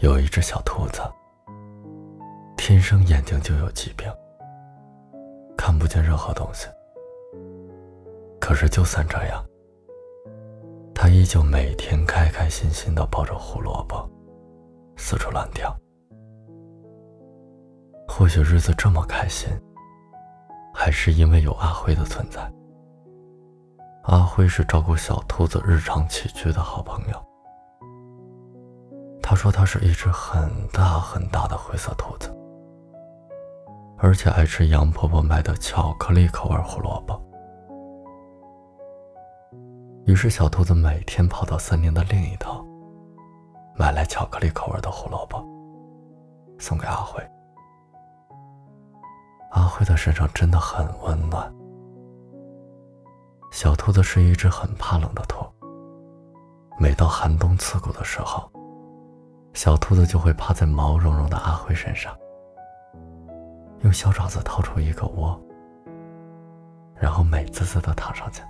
有一只小兔子，天生眼睛就有疾病，看不见任何东西。可是就算这样，它依旧每天开开心心的抱着胡萝卜，四处乱跳。或许日子这么开心，还是因为有阿辉的存在。阿辉是照顾小兔子日常起居的好朋友。他说：“他是一只很大很大的灰色兔子，而且爱吃杨婆婆买的巧克力口味胡萝卜。”于是，小兔子每天跑到森林的另一头，买来巧克力口味的胡萝卜，送给阿辉。阿辉的身上真的很温暖。小兔子是一只很怕冷的兔，每到寒冬刺骨的时候。小兔子就会趴在毛茸茸的阿辉身上，用小爪子掏出一个窝，然后美滋滋的躺上去。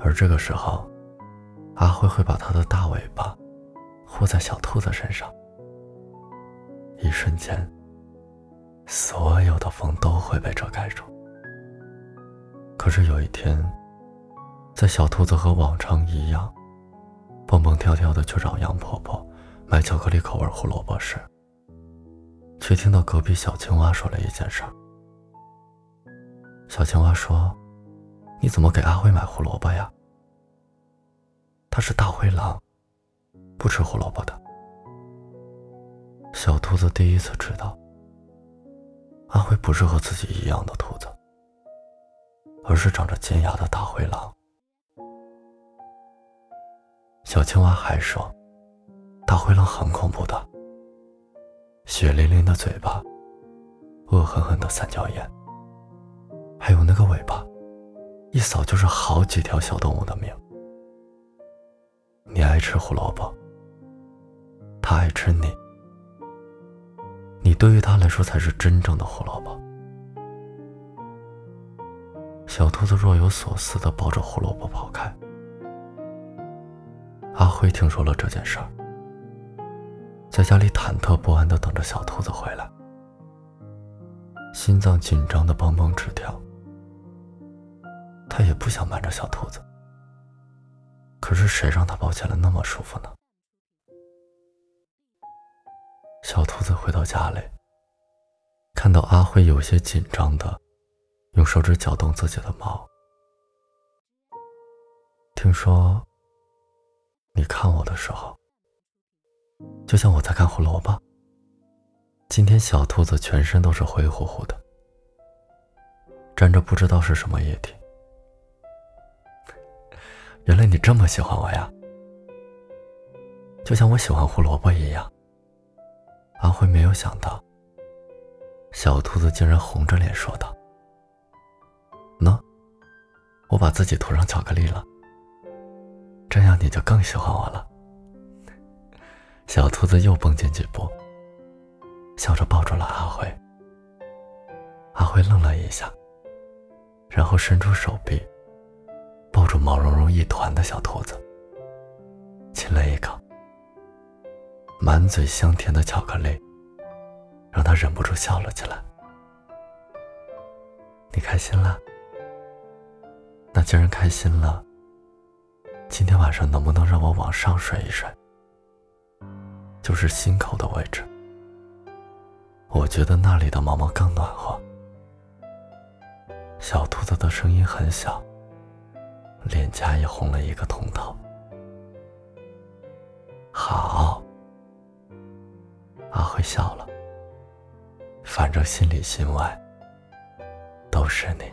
而这个时候，阿辉会把他的大尾巴护在小兔子身上，一瞬间，所有的风都会被遮盖住。可是有一天，在小兔子和往常一样。蹦蹦跳跳的去找杨婆婆买巧克力口味胡萝卜时，却听到隔壁小青蛙说了一件事。小青蛙说：“你怎么给阿辉买胡萝卜呀？他是大灰狼，不吃胡萝卜的。”小兔子第一次知道，阿辉不是和自己一样的兔子，而是长着尖牙的大灰狼。小青蛙还说：“大灰狼很恐怖的，血淋淋的嘴巴，恶狠狠的三角眼，还有那个尾巴，一扫就是好几条小动物的命。你爱吃胡萝卜，他爱吃你，你对于他来说才是真正的胡萝卜。”小兔子若有所思的抱着胡萝卜跑开。阿辉听说了这件事儿，在家里忐忑不安的等着小兔子回来，心脏紧张的蹦蹦直跳。他也不想瞒着小兔子，可是谁让他抱起来那么舒服呢？小兔子回到家里，看到阿辉有些紧张的用手指搅动自己的毛，听说。你看我的时候，就像我在看胡萝卜。今天小兔子全身都是灰乎乎的，沾着不知道是什么液体。原来你这么喜欢我呀，就像我喜欢胡萝卜一样。阿辉没有想到，小兔子竟然红着脸说道：“喏，我把自己涂上巧克力了。”这样你就更喜欢我了。小兔子又蹦进几步，笑着抱住了阿辉。阿辉愣了一下，然后伸出手臂，抱住毛茸茸一团的小兔子，亲了一口。满嘴香甜的巧克力，让他忍不住笑了起来。你开心了？那既然开心了。今天晚上能不能让我往上睡一睡？就是心口的位置，我觉得那里的毛毛更暖和。小兔子的声音很小，脸颊也红了一个通透。好，阿辉笑了，反正心里心外都是你。